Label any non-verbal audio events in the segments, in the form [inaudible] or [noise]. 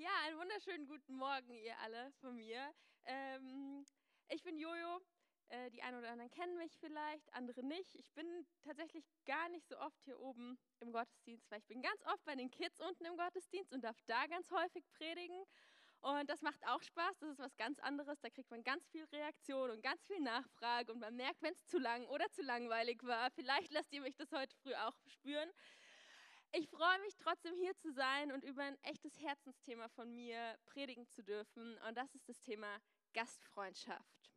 Ja, einen wunderschönen guten Morgen, ihr alle von mir. Ähm, ich bin Jojo. Äh, die einen oder anderen kennen mich vielleicht, andere nicht. Ich bin tatsächlich gar nicht so oft hier oben im Gottesdienst, weil ich bin ganz oft bei den Kids unten im Gottesdienst und darf da ganz häufig predigen. Und das macht auch Spaß, das ist was ganz anderes. Da kriegt man ganz viel Reaktion und ganz viel Nachfrage und man merkt, wenn es zu lang oder zu langweilig war. Vielleicht lasst ihr mich das heute früh auch spüren. Ich freue mich trotzdem hier zu sein und über ein echtes Herzensthema von mir predigen zu dürfen. Und das ist das Thema Gastfreundschaft.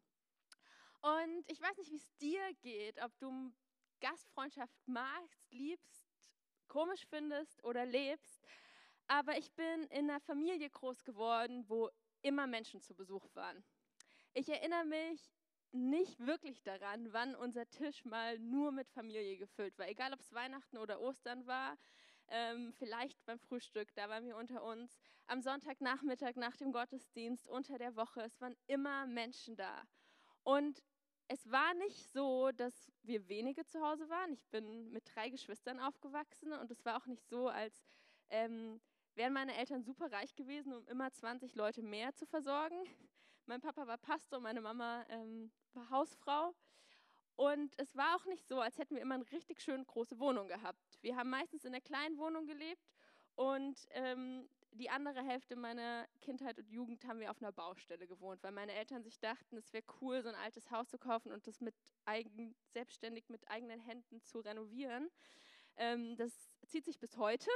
Und ich weiß nicht, wie es dir geht, ob du Gastfreundschaft magst, liebst, komisch findest oder lebst. Aber ich bin in einer Familie groß geworden, wo immer Menschen zu Besuch waren. Ich erinnere mich nicht wirklich daran, wann unser Tisch mal nur mit Familie gefüllt war. Egal, ob es Weihnachten oder Ostern war, ähm, vielleicht beim Frühstück, da waren wir unter uns. Am Sonntagnachmittag nach dem Gottesdienst, unter der Woche, es waren immer Menschen da. Und es war nicht so, dass wir wenige zu Hause waren. Ich bin mit drei Geschwistern aufgewachsen und es war auch nicht so, als ähm, wären meine Eltern super reich gewesen, um immer 20 Leute mehr zu versorgen. [laughs] Mein Papa war Pastor, meine Mama ähm, war Hausfrau. Und es war auch nicht so, als hätten wir immer eine richtig schön große Wohnung gehabt. Wir haben meistens in einer kleinen Wohnung gelebt und ähm, die andere Hälfte meiner Kindheit und Jugend haben wir auf einer Baustelle gewohnt, weil meine Eltern sich dachten, es wäre cool, so ein altes Haus zu kaufen und das mit eigen, selbstständig mit eigenen Händen zu renovieren. Ähm, das zieht sich bis heute.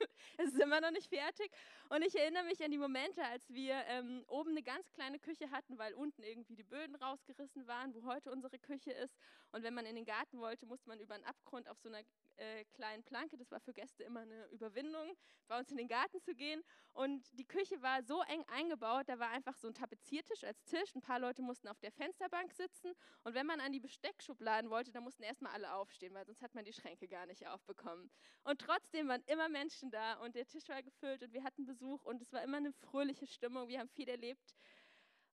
[laughs] [laughs] es ist immer noch nicht fertig. Und ich erinnere mich an die Momente, als wir ähm, oben eine ganz kleine Küche hatten, weil unten irgendwie die Böden rausgerissen waren, wo heute unsere Küche ist. Und wenn man in den Garten wollte, musste man über einen Abgrund auf so einer äh, kleinen Planke. Das war für Gäste immer eine Überwindung, bei uns in den Garten zu gehen. Und die Küche war so eng eingebaut, da war einfach so ein Tapeziertisch als Tisch. Ein paar Leute mussten auf der Fensterbank sitzen. Und wenn man an die Besteckschubladen wollte, dann mussten erstmal alle aufstehen, weil sonst hat man die Schränke gar nicht aufbekommen. Und trotzdem waren immer Menschen da und der Tisch war gefüllt und wir hatten Besuch und es war immer eine fröhliche Stimmung. Wir haben viel erlebt.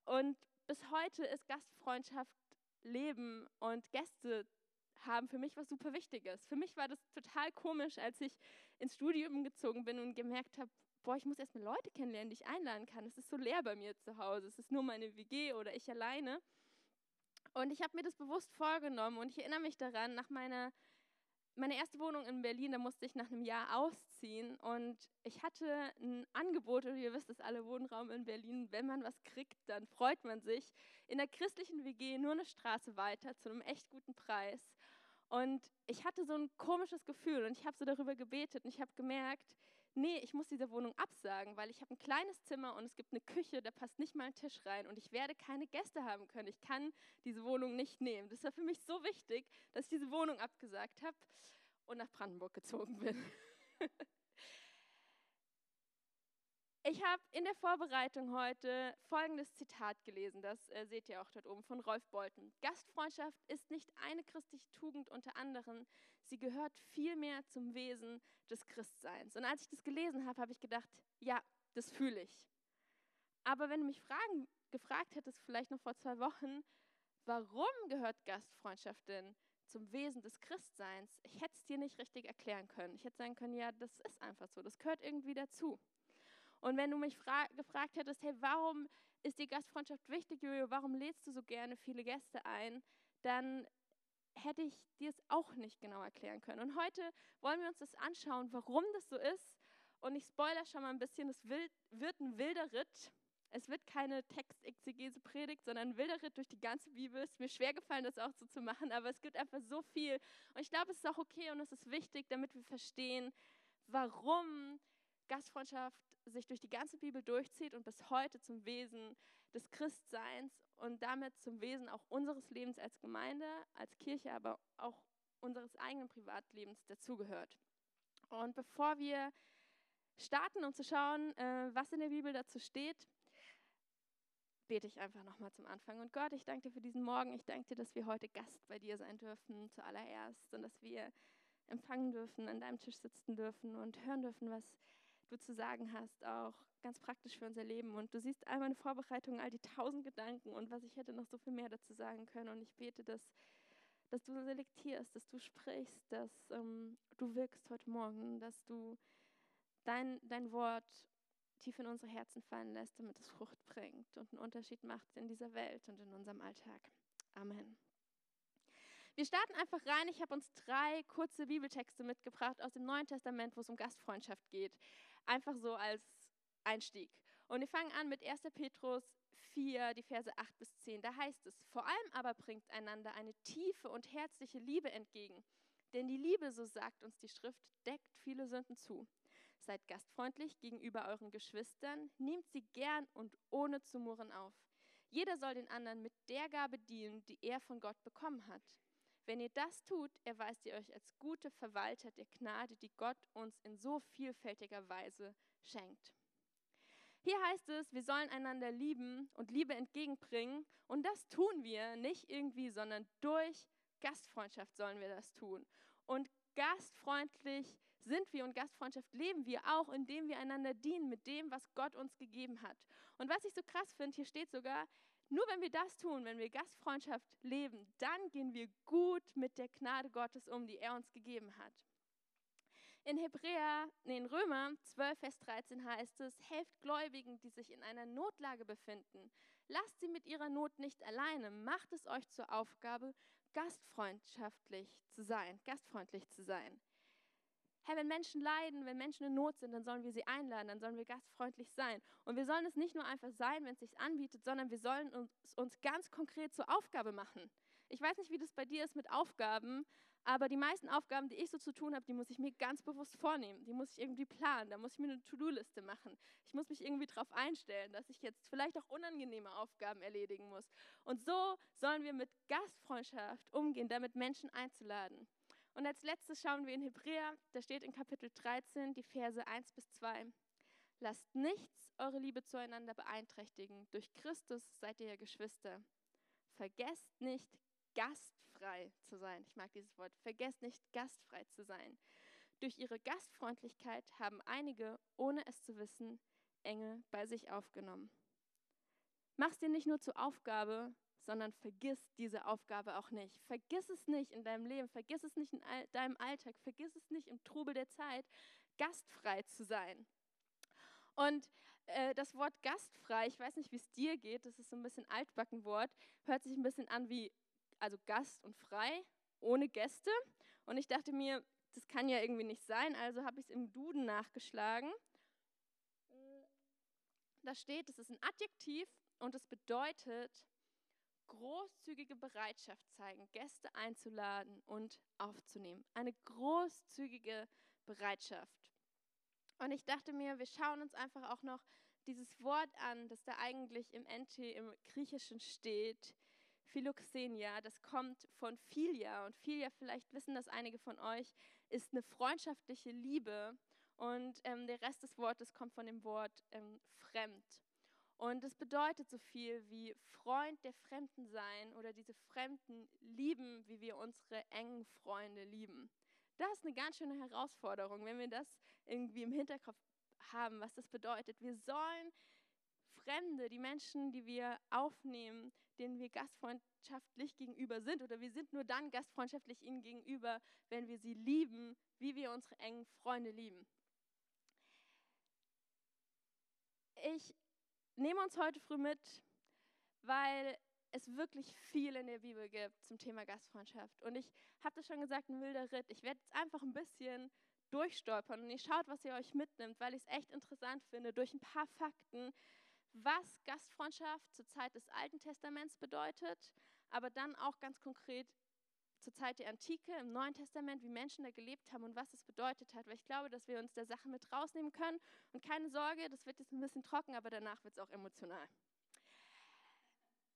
Und bis heute ist Gastfreundschaft Leben und Gäste haben für mich was super Wichtiges. Für mich war das total komisch, als ich ins Studium gezogen bin und gemerkt habe, boah, ich muss erstmal Leute kennenlernen, die ich einladen kann. Es ist so leer bei mir zu Hause. Es ist nur meine WG oder ich alleine. Und ich habe mir das bewusst vorgenommen und ich erinnere mich daran, nach meiner meine erste Wohnung in Berlin, da musste ich nach einem Jahr ausziehen und ich hatte ein Angebot, und ihr wisst es alle, Wohnraum in Berlin, wenn man was kriegt, dann freut man sich, in der christlichen WG nur eine Straße weiter zu einem echt guten Preis. Und ich hatte so ein komisches Gefühl und ich habe so darüber gebetet und ich habe gemerkt, nee, ich muss diese Wohnung absagen, weil ich habe ein kleines Zimmer und es gibt eine Küche, da passt nicht mal ein Tisch rein und ich werde keine Gäste haben können. Ich kann diese Wohnung nicht nehmen. Das war für mich so wichtig, dass ich diese Wohnung abgesagt habe und nach Brandenburg gezogen bin. [laughs] Ich habe in der Vorbereitung heute folgendes Zitat gelesen, das äh, seht ihr auch dort oben von Rolf Bolten. Gastfreundschaft ist nicht eine christliche Tugend unter anderen, sie gehört vielmehr zum Wesen des Christseins. Und als ich das gelesen habe, habe ich gedacht, ja, das fühle ich. Aber wenn du mich fragen, gefragt hättest, vielleicht noch vor zwei Wochen, warum gehört Gastfreundschaft denn zum Wesen des Christseins, ich hätte es dir nicht richtig erklären können. Ich hätte sagen können, ja, das ist einfach so, das gehört irgendwie dazu. Und wenn du mich gefragt hättest, hey, warum ist die Gastfreundschaft wichtig, Jojo, warum lädst du so gerne viele Gäste ein, dann hätte ich dir es auch nicht genau erklären können. Und heute wollen wir uns das anschauen, warum das so ist. Und ich spoilere schon mal ein bisschen, es wird ein wilder Ritt. Es wird keine Textexegese-Predigt, sondern ein wilder Ritt durch die ganze Bibel. Es ist mir schwer gefallen, das auch so zu machen, aber es gibt einfach so viel. Und ich glaube, es ist auch okay und es ist wichtig, damit wir verstehen, warum Gastfreundschaft sich durch die ganze Bibel durchzieht und bis heute zum Wesen des Christseins und damit zum Wesen auch unseres Lebens als Gemeinde, als Kirche, aber auch unseres eigenen Privatlebens dazugehört. Und bevor wir starten, um zu schauen, äh, was in der Bibel dazu steht, bete ich einfach nochmal zum Anfang. Und Gott, ich danke dir für diesen Morgen. Ich danke dir, dass wir heute Gast bei dir sein dürfen, zuallererst, und dass wir empfangen dürfen, an deinem Tisch sitzen dürfen und hören dürfen, was du zu sagen hast, auch ganz praktisch für unser Leben. Und du siehst all meine Vorbereitungen, all die tausend Gedanken und was ich hätte noch so viel mehr dazu sagen können. Und ich bete, dass, dass du selektierst, dass du sprichst, dass ähm, du wirkst heute Morgen, dass du dein, dein Wort tief in unsere Herzen fallen lässt, damit es Frucht bringt und einen Unterschied macht in dieser Welt und in unserem Alltag. Amen. Wir starten einfach rein. Ich habe uns drei kurze Bibeltexte mitgebracht aus dem Neuen Testament, wo es um Gastfreundschaft geht. Einfach so als Einstieg. Und wir fangen an mit 1. Petrus 4, die Verse 8 bis 10. Da heißt es, vor allem aber bringt einander eine tiefe und herzliche Liebe entgegen. Denn die Liebe, so sagt uns die Schrift, deckt viele Sünden zu. Seid gastfreundlich gegenüber euren Geschwistern, nehmt sie gern und ohne zu murren auf. Jeder soll den anderen mit der Gabe dienen, die er von Gott bekommen hat. Wenn ihr das tut, erweist ihr euch als gute Verwalter der Gnade, die Gott uns in so vielfältiger Weise schenkt. Hier heißt es, wir sollen einander lieben und Liebe entgegenbringen. Und das tun wir nicht irgendwie, sondern durch Gastfreundschaft sollen wir das tun. Und gastfreundlich sind wir und Gastfreundschaft leben wir auch, indem wir einander dienen mit dem, was Gott uns gegeben hat. Und was ich so krass finde, hier steht sogar, nur wenn wir das tun, wenn wir Gastfreundschaft leben, dann gehen wir gut mit der Gnade Gottes um, die er uns gegeben hat. In Hebräer, nee, in Römer 12, Vers 13 heißt es, helft Gläubigen, die sich in einer Notlage befinden. Lasst sie mit ihrer Not nicht alleine. Macht es euch zur Aufgabe, gastfreundschaftlich zu sein, gastfreundlich zu sein. Herr, wenn Menschen leiden, wenn Menschen in Not sind, dann sollen wir sie einladen, dann sollen wir gastfreundlich sein. Und wir sollen es nicht nur einfach sein, wenn es sich anbietet, sondern wir sollen uns, uns ganz konkret zur Aufgabe machen. Ich weiß nicht, wie das bei dir ist mit Aufgaben, aber die meisten Aufgaben, die ich so zu tun habe, die muss ich mir ganz bewusst vornehmen. Die muss ich irgendwie planen. Da muss ich mir eine To-Do-Liste machen. Ich muss mich irgendwie darauf einstellen, dass ich jetzt vielleicht auch unangenehme Aufgaben erledigen muss. Und so sollen wir mit Gastfreundschaft umgehen, damit Menschen einzuladen. Und als letztes schauen wir in Hebräer, da steht in Kapitel 13 die Verse 1 bis 2. Lasst nichts eure Liebe zueinander beeinträchtigen. Durch Christus seid ihr ja Geschwister. Vergesst nicht, gastfrei zu sein. Ich mag dieses Wort. Vergesst nicht, gastfrei zu sein. Durch ihre Gastfreundlichkeit haben einige, ohne es zu wissen, Engel bei sich aufgenommen. Mach's dir nicht nur zur Aufgabe, sondern vergiss diese Aufgabe auch nicht. Vergiss es nicht in deinem Leben, vergiss es nicht in deinem Alltag, vergiss es nicht im Trubel der Zeit, gastfrei zu sein. Und äh, das Wort gastfrei, ich weiß nicht, wie es dir geht, das ist so ein bisschen altbacken Wort, hört sich ein bisschen an wie also Gast und frei, ohne Gäste. Und ich dachte mir, das kann ja irgendwie nicht sein, also habe ich es im Duden nachgeschlagen. Da steht, es ist ein Adjektiv und es bedeutet großzügige Bereitschaft zeigen, Gäste einzuladen und aufzunehmen. Eine großzügige Bereitschaft. Und ich dachte mir, wir schauen uns einfach auch noch dieses Wort an, das da eigentlich im NT im Griechischen steht, Philoxenia, das kommt von Philia. Und Philia, vielleicht wissen das einige von euch, ist eine freundschaftliche Liebe. Und ähm, der Rest des Wortes kommt von dem Wort ähm, fremd. Und es bedeutet so viel wie Freund der Fremden sein oder diese Fremden lieben, wie wir unsere engen Freunde lieben. Das ist eine ganz schöne Herausforderung, wenn wir das irgendwie im Hinterkopf haben, was das bedeutet. Wir sollen Fremde, die Menschen, die wir aufnehmen, denen wir gastfreundschaftlich gegenüber sind, oder wir sind nur dann gastfreundschaftlich ihnen gegenüber, wenn wir sie lieben, wie wir unsere engen Freunde lieben. Ich nehme uns heute früh mit, weil es wirklich viel in der Bibel gibt zum Thema Gastfreundschaft. Und ich habe das schon gesagt, ein wilder Ritt. Ich werde jetzt einfach ein bisschen durchstolpern und ihr schaut, was ihr euch mitnimmt, weil ich es echt interessant finde, durch ein paar Fakten, was Gastfreundschaft zur Zeit des Alten Testaments bedeutet, aber dann auch ganz konkret zur Zeit der Antike im Neuen Testament, wie Menschen da gelebt haben und was es bedeutet hat, weil ich glaube, dass wir uns der Sache mit rausnehmen können. Und keine Sorge, das wird jetzt ein bisschen trocken, aber danach wird es auch emotional.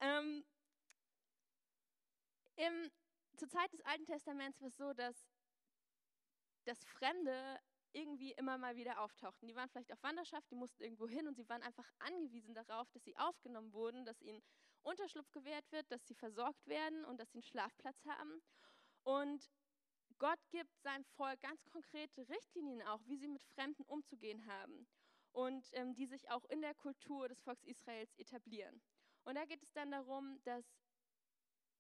Ähm, im, zur Zeit des Alten Testaments war es so, dass das Fremde irgendwie immer mal wieder auftauchten. Die waren vielleicht auf Wanderschaft, die mussten irgendwo hin und sie waren einfach angewiesen darauf, dass sie aufgenommen wurden, dass ihnen Unterschlupf gewährt wird, dass sie versorgt werden und dass sie einen Schlafplatz haben. Und Gott gibt seinem Volk ganz konkrete Richtlinien auch, wie sie mit Fremden umzugehen haben und ähm, die sich auch in der Kultur des Volkes Israels etablieren. Und da geht es dann darum, dass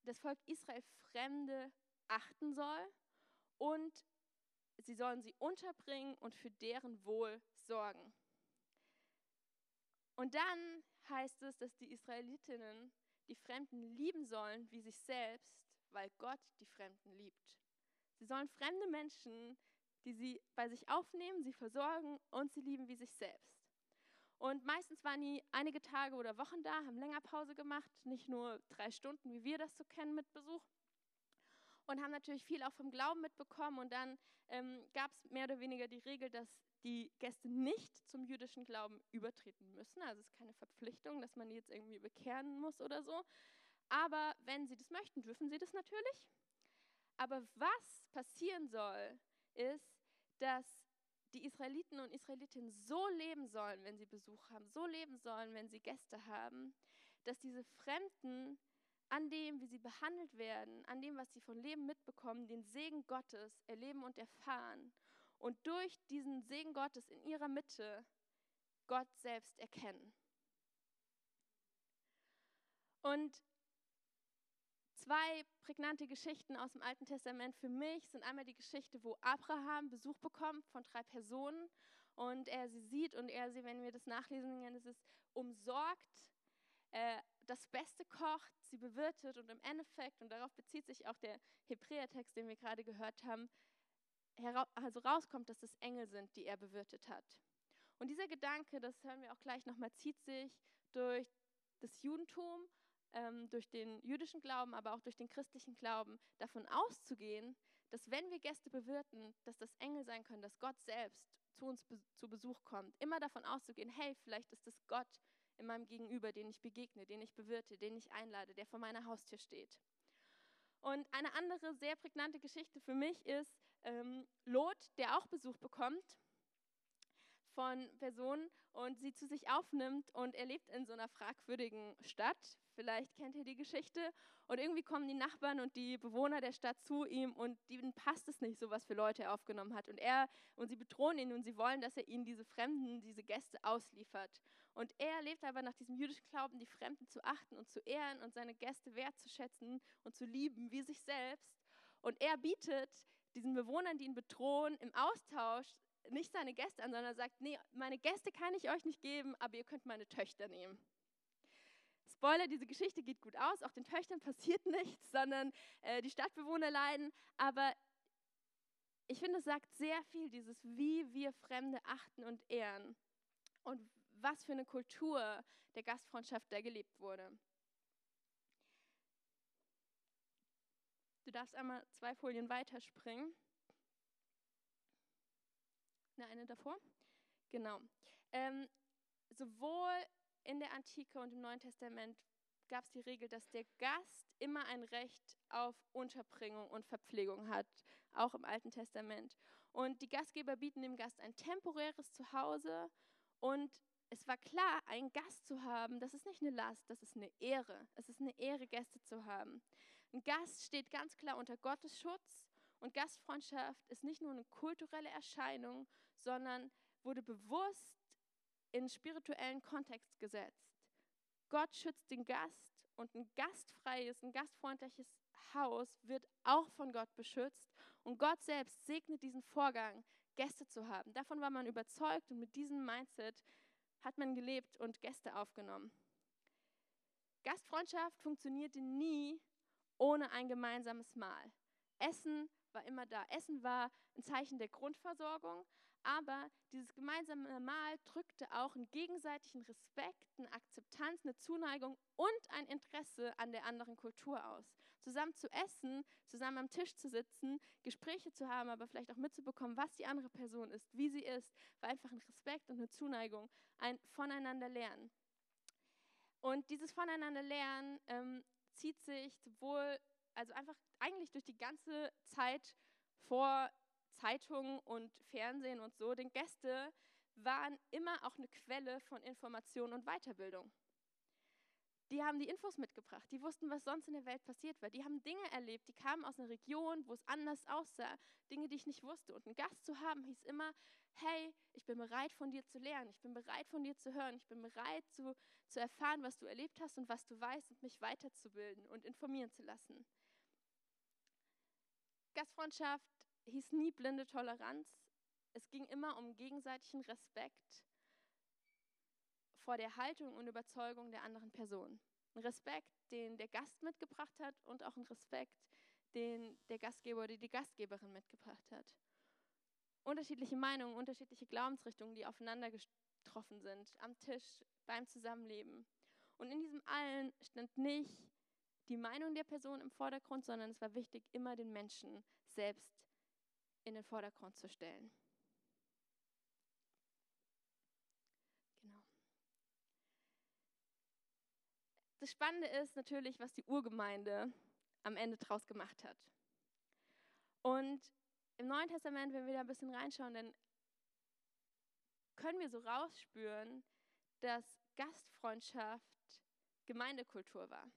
das Volk Israel Fremde achten soll und sie sollen sie unterbringen und für deren Wohl sorgen. Und dann heißt es, dass die Israelitinnen die Fremden lieben sollen wie sich selbst, weil Gott die Fremden liebt. Sie sollen fremde Menschen, die sie bei sich aufnehmen, sie versorgen und sie lieben wie sich selbst. Und meistens waren die einige Tage oder Wochen da, haben länger Pause gemacht, nicht nur drei Stunden, wie wir das so kennen mit Besuch. Und haben natürlich viel auch vom Glauben mitbekommen. Und dann ähm, gab es mehr oder weniger die Regel, dass die Gäste nicht zum jüdischen Glauben übertreten müssen. Also es ist keine Verpflichtung, dass man die jetzt irgendwie bekehren muss oder so. Aber wenn sie das möchten, dürfen sie das natürlich. Aber was passieren soll, ist, dass die Israeliten und Israelitinnen so leben sollen, wenn sie Besuch haben, so leben sollen, wenn sie Gäste haben, dass diese Fremden an dem, wie sie behandelt werden, an dem, was sie von Leben mitbekommen, den Segen Gottes erleben und erfahren und durch diesen Segen Gottes in ihrer Mitte Gott selbst erkennen. Und zwei prägnante Geschichten aus dem Alten Testament für mich sind einmal die Geschichte, wo Abraham Besuch bekommt von drei Personen und er sie sieht und er sie, wenn wir das nachlesen, es ist umsorgt, äh, das Beste kocht, sie bewirtet und im Endeffekt, und darauf bezieht sich auch der Hebräertext, den wir gerade gehört haben, also rauskommt, dass es Engel sind, die er bewirtet hat. Und dieser Gedanke, das hören wir auch gleich nochmal, zieht sich durch das Judentum, ähm, durch den jüdischen Glauben, aber auch durch den christlichen Glauben, davon auszugehen, dass wenn wir Gäste bewirten, dass das Engel sein können, dass Gott selbst zu uns be zu Besuch kommt. Immer davon auszugehen, hey, vielleicht ist es Gott in meinem Gegenüber, den ich begegne, den ich bewirte, den ich einlade, der vor meiner Haustür steht. Und eine andere sehr prägnante Geschichte für mich ist ähm, Lot, der auch Besuch bekommt von Personen und sie zu sich aufnimmt und er lebt in so einer fragwürdigen Stadt. Vielleicht kennt ihr die Geschichte. Und irgendwie kommen die Nachbarn und die Bewohner der Stadt zu ihm und ihnen passt es nicht, so was für Leute er aufgenommen hat. Und er und sie bedrohen ihn und sie wollen, dass er ihnen diese Fremden, diese Gäste ausliefert. Und er lebt aber nach diesem jüdischen Glauben, die Fremden zu achten und zu ehren und seine Gäste wertzuschätzen und zu lieben wie sich selbst. Und er bietet diesen Bewohnern, die ihn bedrohen, im Austausch nicht seine Gäste an, sondern sagt, nee, meine Gäste kann ich euch nicht geben, aber ihr könnt meine Töchter nehmen. Spoiler, diese Geschichte geht gut aus, auch den Töchtern passiert [laughs] nichts, sondern äh, die Stadtbewohner leiden, aber ich finde, es sagt sehr viel, dieses, wie wir Fremde achten und ehren und was für eine Kultur der Gastfreundschaft da gelebt wurde. Du darfst einmal zwei Folien weiterspringen. Ne, eine davor. Genau. Ähm, sowohl in der Antike und im Neuen Testament gab es die Regel, dass der Gast immer ein Recht auf Unterbringung und Verpflegung hat, auch im Alten Testament. Und die Gastgeber bieten dem Gast ein temporäres Zuhause und es war klar, einen Gast zu haben, das ist nicht eine Last, das ist eine Ehre. Es ist eine Ehre, Gäste zu haben. Ein Gast steht ganz klar unter Gottes Schutz und Gastfreundschaft ist nicht nur eine kulturelle Erscheinung, sondern wurde bewusst in spirituellen Kontext gesetzt. Gott schützt den Gast und ein gastfreies, ein gastfreundliches Haus wird auch von Gott beschützt und Gott selbst segnet diesen Vorgang, Gäste zu haben. Davon war man überzeugt und mit diesem Mindset hat man gelebt und Gäste aufgenommen. Gastfreundschaft funktionierte nie ohne ein gemeinsames Mahl. Essen war immer da. Essen war ein Zeichen der Grundversorgung, aber dieses gemeinsame Mahl drückte auch einen gegenseitigen Respekt, eine Akzeptanz, eine Zuneigung und ein Interesse an der anderen Kultur aus. Zusammen zu essen, zusammen am Tisch zu sitzen, Gespräche zu haben, aber vielleicht auch mitzubekommen, was die andere Person ist, wie sie ist, war einfach ein Respekt und eine Zuneigung, ein Voneinander lernen. Und dieses Voneinander lernen ähm, zieht sich sowohl, also einfach eigentlich durch die ganze Zeit vor Zeitungen und Fernsehen und so, denn Gäste waren immer auch eine Quelle von Information und Weiterbildung. Die haben die Infos mitgebracht, die wussten, was sonst in der Welt passiert war. Die haben Dinge erlebt, die kamen aus einer Region, wo es anders aussah, Dinge, die ich nicht wusste. Und einen Gast zu haben, hieß immer, hey, ich bin bereit von dir zu lernen, ich bin bereit von dir zu hören, ich bin bereit zu, zu erfahren, was du erlebt hast und was du weißt und mich weiterzubilden und informieren zu lassen. Gastfreundschaft hieß nie blinde Toleranz. Es ging immer um gegenseitigen Respekt vor der Haltung und Überzeugung der anderen Person. Ein Respekt, den der Gast mitgebracht hat und auch ein Respekt, den der Gastgeber oder die Gastgeberin mitgebracht hat. Unterschiedliche Meinungen, unterschiedliche Glaubensrichtungen, die aufeinander getroffen sind, am Tisch, beim Zusammenleben. Und in diesem allen stand nicht die Meinung der Person im Vordergrund, sondern es war wichtig, immer den Menschen selbst in den Vordergrund zu stellen. Genau. Das Spannende ist natürlich, was die Urgemeinde am Ende draus gemacht hat. Und im Neuen Testament, wenn wir da ein bisschen reinschauen, dann können wir so rausspüren, dass Gastfreundschaft Gemeindekultur war.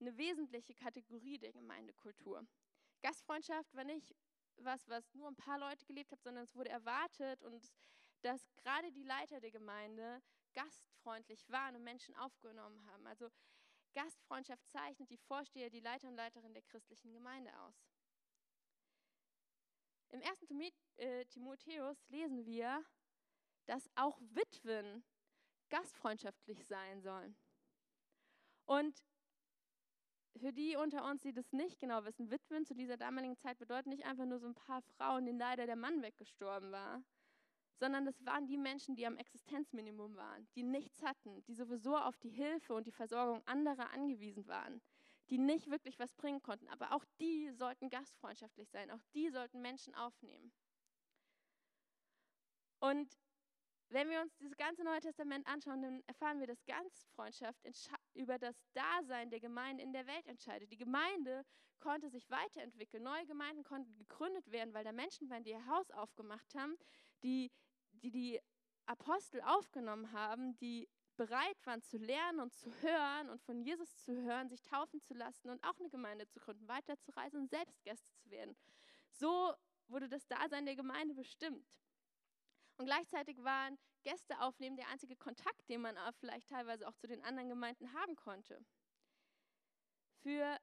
Eine wesentliche Kategorie der Gemeindekultur. Gastfreundschaft war nicht was, was nur ein paar Leute gelebt hat, sondern es wurde erwartet und dass gerade die Leiter der Gemeinde gastfreundlich waren und Menschen aufgenommen haben. Also Gastfreundschaft zeichnet die Vorsteher, die Leiter und Leiterin der christlichen Gemeinde aus. Im ersten äh, Timotheus lesen wir, dass auch Witwen gastfreundschaftlich sein sollen. Und für die unter uns, die das nicht genau wissen, Witwen zu dieser damaligen Zeit bedeuten nicht einfach nur so ein paar Frauen, denen leider der Mann weggestorben war, sondern das waren die Menschen, die am Existenzminimum waren, die nichts hatten, die sowieso auf die Hilfe und die Versorgung anderer angewiesen waren, die nicht wirklich was bringen konnten. Aber auch die sollten gastfreundschaftlich sein, auch die sollten Menschen aufnehmen. Und wenn wir uns dieses ganze Neue Testament anschauen, dann erfahren wir, dass Gastfreundschaft über das Dasein der Gemeinde in der Welt entscheidet. Die Gemeinde konnte sich weiterentwickeln, neue Gemeinden konnten gegründet werden, weil da Menschen waren, die ihr Haus aufgemacht haben, die die die Apostel aufgenommen haben, die bereit waren zu lernen und zu hören und von Jesus zu hören, sich taufen zu lassen und auch eine Gemeinde zu gründen, weiterzureisen und selbst Gäste zu werden. So wurde das Dasein der Gemeinde bestimmt. Und gleichzeitig waren Gäste aufnehmen der einzige Kontakt, den man vielleicht teilweise auch zu den anderen Gemeinden haben konnte. Für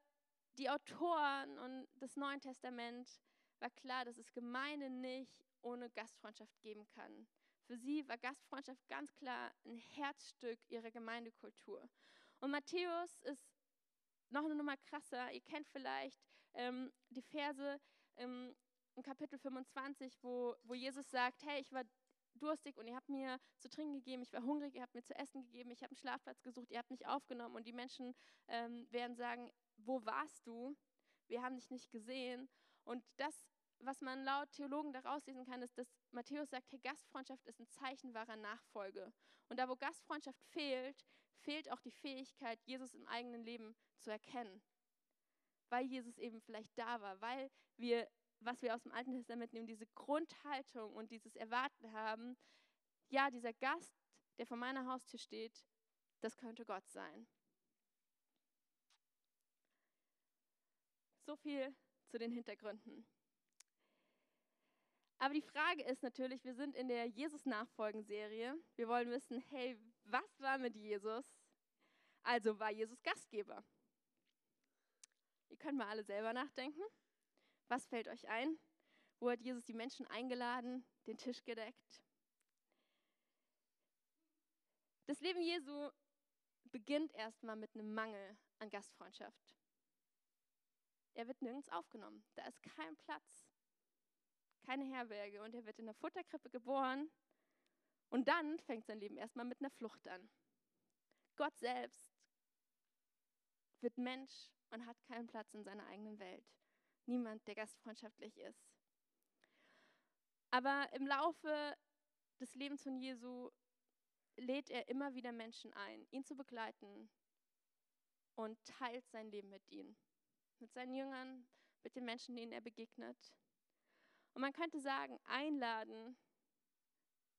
die Autoren und das Neuen Testament war klar, dass es Gemeinde nicht ohne Gastfreundschaft geben kann. Für sie war Gastfreundschaft ganz klar ein Herzstück ihrer Gemeindekultur. Und Matthäus ist noch eine Nummer krasser. Ihr kennt vielleicht ähm, die Verse ähm, im Kapitel 25, wo, wo Jesus sagt, hey, ich war durstig und ihr habt mir zu trinken gegeben, ich war hungrig, ihr habt mir zu essen gegeben, ich habe einen Schlafplatz gesucht, ihr habt mich aufgenommen und die Menschen ähm, werden sagen, wo warst du? Wir haben dich nicht gesehen. Und das was man laut Theologen daraus lesen kann, ist, dass Matthäus sagt, hey, Gastfreundschaft ist ein Zeichen wahrer Nachfolge. Und da, wo Gastfreundschaft fehlt, fehlt auch die Fähigkeit, Jesus im eigenen Leben zu erkennen. Weil Jesus eben vielleicht da war, weil wir, was wir aus dem Alten Testament nehmen, diese Grundhaltung und dieses Erwarten haben, ja, dieser Gast, der vor meiner Haustür steht, das könnte Gott sein. So viel zu den Hintergründen. Aber die Frage ist natürlich, wir sind in der Jesus-Nachfolgen-Serie. Wir wollen wissen, hey, was war mit Jesus? Also war Jesus Gastgeber. Ihr könnt mal alle selber nachdenken. Was fällt euch ein? Wo hat Jesus die Menschen eingeladen, den Tisch gedeckt? Das Leben Jesu beginnt erstmal mit einem Mangel an Gastfreundschaft. Er wird nirgends aufgenommen. Da ist kein Platz keine Herberge und er wird in der Futterkrippe geboren und dann fängt sein Leben erstmal mit einer Flucht an. Gott selbst wird Mensch und hat keinen Platz in seiner eigenen Welt. Niemand, der gastfreundschaftlich ist. Aber im Laufe des Lebens von Jesu lädt er immer wieder Menschen ein, ihn zu begleiten und teilt sein Leben mit ihnen. Mit seinen Jüngern, mit den Menschen, denen er begegnet. Und man könnte sagen, einladen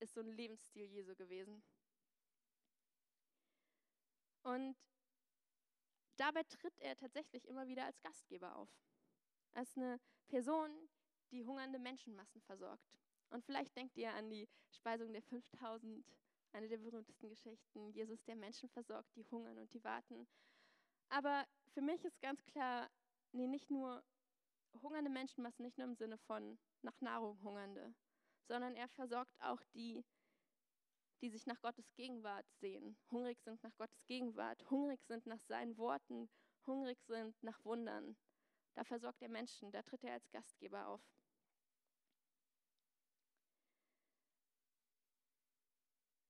ist so ein Lebensstil Jesu gewesen. Und dabei tritt er tatsächlich immer wieder als Gastgeber auf. Als eine Person, die hungernde Menschenmassen versorgt. Und vielleicht denkt ihr an die Speisung der 5000, eine der berühmtesten Geschichten. Jesus, der Menschen versorgt, die hungern und die warten. Aber für mich ist ganz klar, nee, nicht nur hungernde Menschenmassen, nicht nur im Sinne von nach Nahrung hungernde, sondern er versorgt auch die, die sich nach Gottes Gegenwart sehen, hungrig sind nach Gottes Gegenwart, hungrig sind nach seinen Worten, hungrig sind nach Wundern. Da versorgt er Menschen, da tritt er als Gastgeber auf.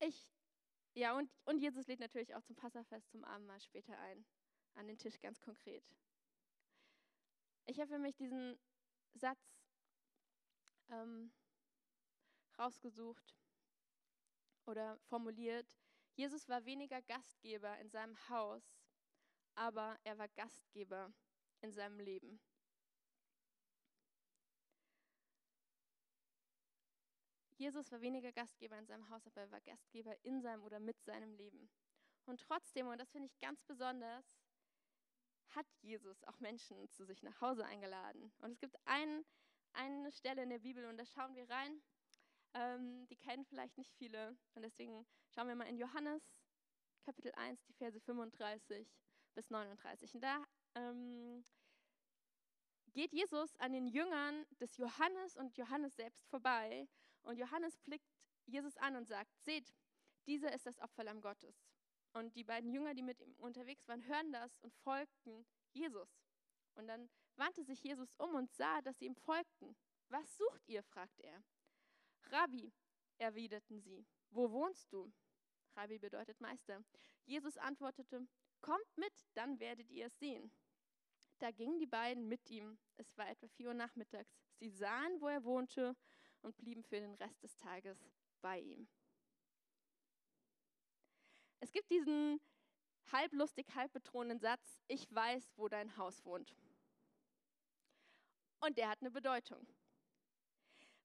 Ich, ja, und, und Jesus lädt natürlich auch zum Passafest, zum Abendmahl später ein, an den Tisch ganz konkret. Ich habe für mich diesen Satz ähm, rausgesucht oder formuliert. Jesus war weniger Gastgeber in seinem Haus, aber er war Gastgeber in seinem Leben. Jesus war weniger Gastgeber in seinem Haus, aber er war Gastgeber in seinem oder mit seinem Leben. Und trotzdem, und das finde ich ganz besonders, hat Jesus auch Menschen zu sich nach Hause eingeladen. Und es gibt ein, eine Stelle in der Bibel, und da schauen wir rein. Ähm, die kennen vielleicht nicht viele. Und deswegen schauen wir mal in Johannes Kapitel 1, die Verse 35 bis 39. Und da ähm, geht Jesus an den Jüngern des Johannes und Johannes selbst vorbei. Und Johannes blickt Jesus an und sagt, seht, dieser ist das Opferlamm Gottes. Und die beiden Jünger, die mit ihm unterwegs waren, hören das und folgten Jesus. Und dann wandte sich Jesus um und sah, dass sie ihm folgten. Was sucht ihr? fragt er. Rabbi, erwiderten sie, wo wohnst du? Rabbi bedeutet Meister. Jesus antwortete, kommt mit, dann werdet ihr es sehen. Da gingen die beiden mit ihm. Es war etwa vier Uhr nachmittags. Sie sahen, wo er wohnte und blieben für den Rest des Tages bei ihm. Es gibt diesen halblustig, halb bedrohenden Satz, ich weiß, wo dein Haus wohnt. Und der hat eine Bedeutung.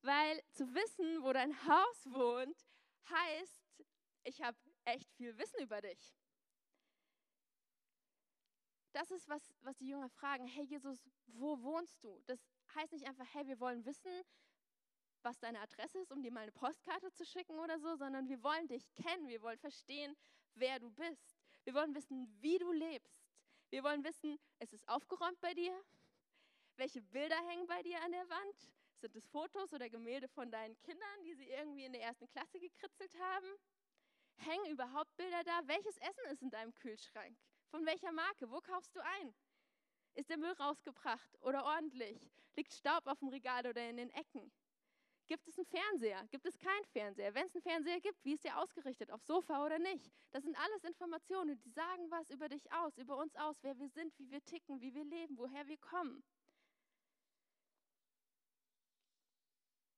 Weil zu wissen, wo dein Haus wohnt, heißt, ich habe echt viel Wissen über dich. Das ist, was, was die Jünger fragen. Hey Jesus, wo wohnst du? Das heißt nicht einfach, hey, wir wollen wissen, was deine Adresse ist, um dir mal eine Postkarte zu schicken oder so, sondern wir wollen dich kennen. Wir wollen verstehen, wer du bist. Wir wollen wissen, wie du lebst. Wir wollen wissen, ist es aufgeräumt bei dir? Welche Bilder hängen bei dir an der Wand? Sind es Fotos oder Gemälde von deinen Kindern, die sie irgendwie in der ersten Klasse gekritzelt haben? Hängen überhaupt Bilder da? Welches Essen ist in deinem Kühlschrank? Von welcher Marke? Wo kaufst du ein? Ist der Müll rausgebracht oder ordentlich? Liegt Staub auf dem Regal oder in den Ecken? Gibt es einen Fernseher? Gibt es keinen Fernseher? Wenn es einen Fernseher gibt, wie ist der ausgerichtet? Auf Sofa oder nicht? Das sind alles Informationen, die sagen was über dich aus, über uns aus, wer wir sind, wie wir ticken, wie wir leben, woher wir kommen.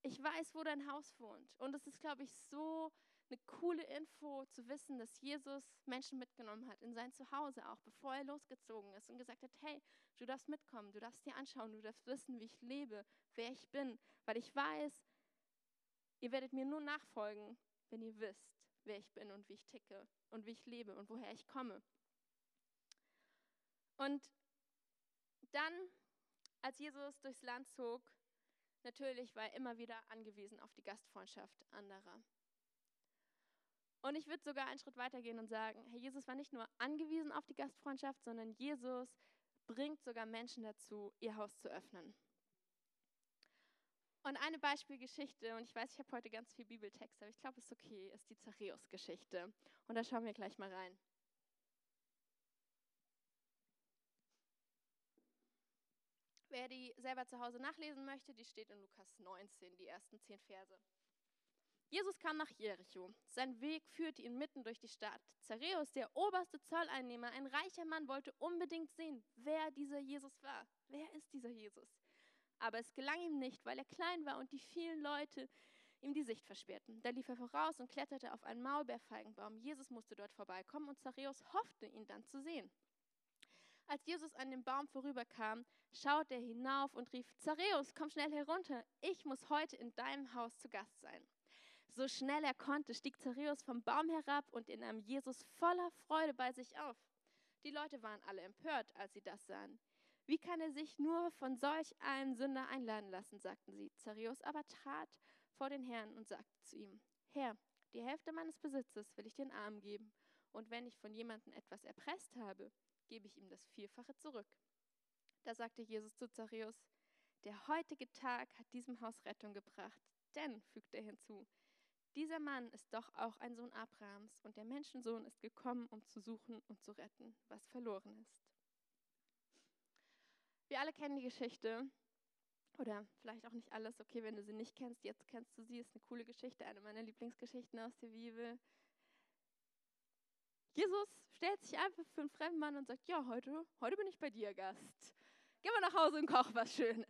Ich weiß, wo dein Haus wohnt. Und es ist, glaube ich, so eine coole Info zu wissen, dass Jesus Menschen mitgenommen hat in sein Zuhause, auch bevor er losgezogen ist und gesagt hat, hey, du darfst mitkommen, du darfst dir anschauen, du darfst wissen, wie ich lebe, wer ich bin, weil ich weiß, ihr werdet mir nur nachfolgen, wenn ihr wisst, wer ich bin und wie ich ticke und wie ich lebe und woher ich komme. Und dann, als Jesus durchs Land zog, natürlich war er immer wieder angewiesen auf die Gastfreundschaft anderer. Und ich würde sogar einen Schritt weitergehen und sagen, Herr Jesus war nicht nur angewiesen auf die Gastfreundschaft, sondern Jesus bringt sogar Menschen dazu, ihr Haus zu öffnen. Und eine Beispielgeschichte, und ich weiß, ich habe heute ganz viel Bibeltext, aber ich glaube, es ist okay, ist die Zachäus-Geschichte. Und da schauen wir gleich mal rein. Wer die selber zu Hause nachlesen möchte, die steht in Lukas 19, die ersten zehn Verse. Jesus kam nach Jericho. Sein Weg führte ihn mitten durch die Stadt. Zareus, der oberste Zolleinnehmer, ein reicher Mann, wollte unbedingt sehen, wer dieser Jesus war. Wer ist dieser Jesus? Aber es gelang ihm nicht, weil er klein war und die vielen Leute ihm die Sicht versperrten. Da lief er voraus und kletterte auf einen Maulbeerfeigenbaum. Jesus musste dort vorbeikommen und Zareus hoffte, ihn dann zu sehen. Als Jesus an dem Baum vorüberkam, schaute er hinauf und rief, Zareus, komm schnell herunter, ich muss heute in deinem Haus zu Gast sein. So schnell er konnte, stieg Zareus vom Baum herab und in einem Jesus voller Freude bei sich auf. Die Leute waren alle empört, als sie das sahen. Wie kann er sich nur von solch einem Sünder einladen lassen, sagten sie. Zareus aber trat vor den Herrn und sagte zu ihm, Herr, die Hälfte meines Besitzes will ich den Armen geben, und wenn ich von jemandem etwas erpresst habe, gebe ich ihm das Vierfache zurück. Da sagte Jesus zu Zareus, der heutige Tag hat diesem Haus Rettung gebracht, denn, fügte er hinzu, dieser Mann ist doch auch ein Sohn Abrahams und der Menschensohn ist gekommen, um zu suchen und zu retten, was verloren ist. Wir alle kennen die Geschichte oder vielleicht auch nicht alles. Okay, wenn du sie nicht kennst, jetzt kennst du sie. Ist eine coole Geschichte, eine meiner Lieblingsgeschichten aus der Bibel. Jesus stellt sich einfach für einen fremden Mann und sagt, ja, heute, heute bin ich bei dir Gast. Geh mal nach Hause und koch was Schönes.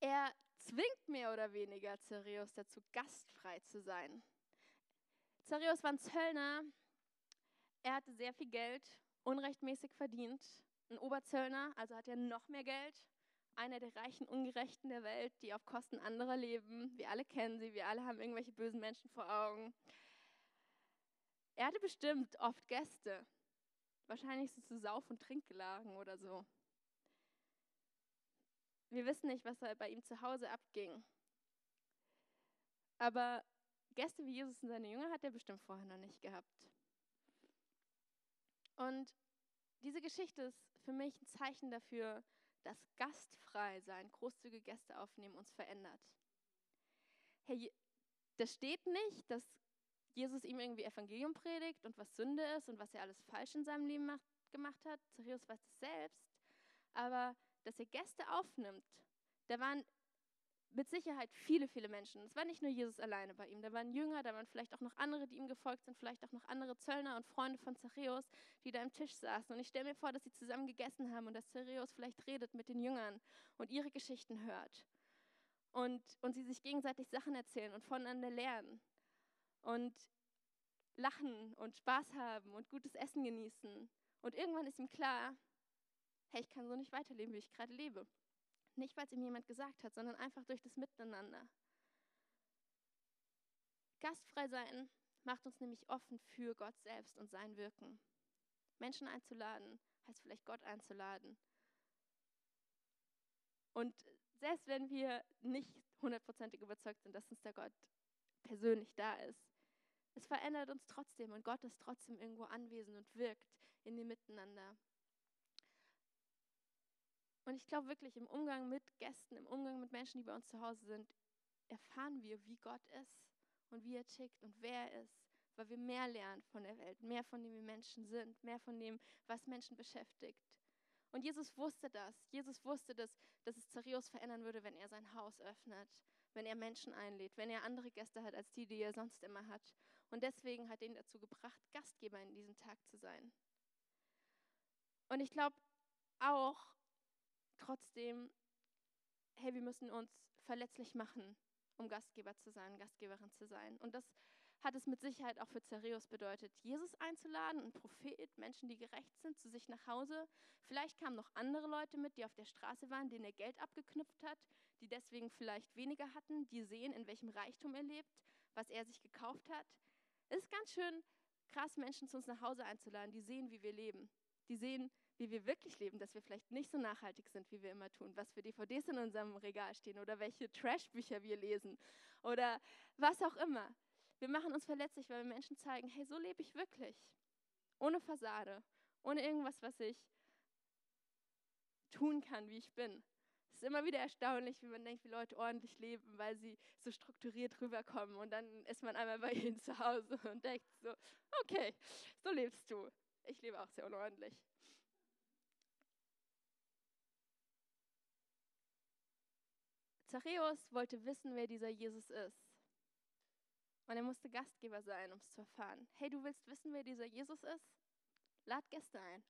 Er zwingt mehr oder weniger Zareus dazu, gastfrei zu sein. Zareus war ein Zöllner. Er hatte sehr viel Geld, unrechtmäßig verdient. Ein Oberzöllner, also hat er noch mehr Geld. Einer der reichen Ungerechten der Welt, die auf Kosten anderer leben. Wir alle kennen sie, wir alle haben irgendwelche bösen Menschen vor Augen. Er hatte bestimmt oft Gäste, wahrscheinlich so zu Sauf- und Trinkgelagen oder so. Wir wissen nicht, was bei ihm zu Hause abging. Aber Gäste wie Jesus und seine Jünger hat er bestimmt vorher noch nicht gehabt. Und diese Geschichte ist für mich ein Zeichen dafür, dass gastfrei sein, großzügige Gäste aufnehmen, uns verändert. Hey, das steht nicht, dass Jesus ihm irgendwie Evangelium predigt und was Sünde ist und was er alles falsch in seinem Leben macht, gemacht hat. Zachäus weiß es selbst. Aber dass er Gäste aufnimmt, da waren mit Sicherheit viele, viele Menschen. Es war nicht nur Jesus alleine bei ihm. Da waren Jünger, da waren vielleicht auch noch andere, die ihm gefolgt sind, vielleicht auch noch andere Zöllner und Freunde von Zachäus, die da am Tisch saßen. Und ich stelle mir vor, dass sie zusammen gegessen haben und dass Zachäus vielleicht redet mit den Jüngern und ihre Geschichten hört. Und, und sie sich gegenseitig Sachen erzählen und voneinander lernen. Und lachen und Spaß haben und gutes Essen genießen. Und irgendwann ist ihm klar, hey, ich kann so nicht weiterleben, wie ich gerade lebe. Nicht, weil es ihm jemand gesagt hat, sondern einfach durch das Miteinander. Gastfrei sein macht uns nämlich offen für Gott selbst und sein Wirken. Menschen einzuladen, heißt vielleicht Gott einzuladen. Und selbst wenn wir nicht hundertprozentig überzeugt sind, dass uns der Gott persönlich da ist, es verändert uns trotzdem und Gott ist trotzdem irgendwo anwesend und wirkt in dem Miteinander. Und ich glaube wirklich, im Umgang mit Gästen, im Umgang mit Menschen, die bei uns zu Hause sind, erfahren wir, wie Gott ist und wie er tickt und wer er ist, weil wir mehr lernen von der Welt, mehr von dem, wie Menschen sind, mehr von dem, was Menschen beschäftigt. Und Jesus wusste das. Jesus wusste, dass, dass es Zarius verändern würde, wenn er sein Haus öffnet, wenn er Menschen einlädt, wenn er andere Gäste hat als die, die er sonst immer hat. Und deswegen hat er ihn dazu gebracht, Gastgeber in diesem Tag zu sein. Und ich glaube auch, trotzdem, hey, wir müssen uns verletzlich machen, um Gastgeber zu sein, Gastgeberin zu sein. Und das hat es mit Sicherheit auch für Zareus bedeutet, Jesus einzuladen, ein Prophet, Menschen, die gerecht sind, zu sich nach Hause. Vielleicht kamen noch andere Leute mit, die auf der Straße waren, denen er Geld abgeknüpft hat, die deswegen vielleicht weniger hatten, die sehen, in welchem Reichtum er lebt, was er sich gekauft hat. Es ist ganz schön krass, Menschen zu uns nach Hause einzuladen, die sehen, wie wir leben. Die sehen, wie wir wirklich leben, dass wir vielleicht nicht so nachhaltig sind, wie wir immer tun, was für DVDs in unserem Regal stehen oder welche Trashbücher wir lesen oder was auch immer. Wir machen uns verletzlich, weil wir Menschen zeigen, hey, so lebe ich wirklich. Ohne Fassade, ohne irgendwas, was ich tun kann, wie ich bin. Es ist immer wieder erstaunlich, wie man denkt, wie Leute ordentlich leben, weil sie so strukturiert rüberkommen. Und dann ist man einmal bei [laughs] ihnen zu Hause und denkt so, okay, so lebst du. Ich lebe auch sehr unordentlich. Zachäus wollte wissen, wer dieser Jesus ist. Und er musste Gastgeber sein, um es zu erfahren. Hey, du willst wissen, wer dieser Jesus ist? Lad Gäste ein.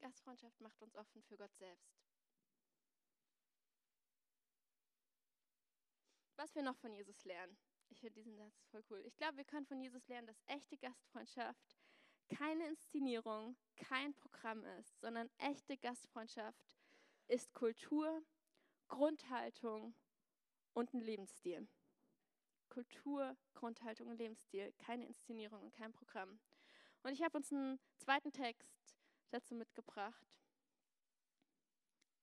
Gastfreundschaft macht uns offen für Gott selbst. Was wir noch von Jesus lernen. Ich finde diesen Satz voll cool. Ich glaube, wir können von Jesus lernen, dass echte Gastfreundschaft keine Inszenierung, kein Programm ist, sondern echte Gastfreundschaft ist Kultur, Grundhaltung und ein Lebensstil. Kultur, Grundhaltung und Lebensstil, keine Inszenierung und kein Programm. Und ich habe uns einen zweiten Text dazu mitgebracht.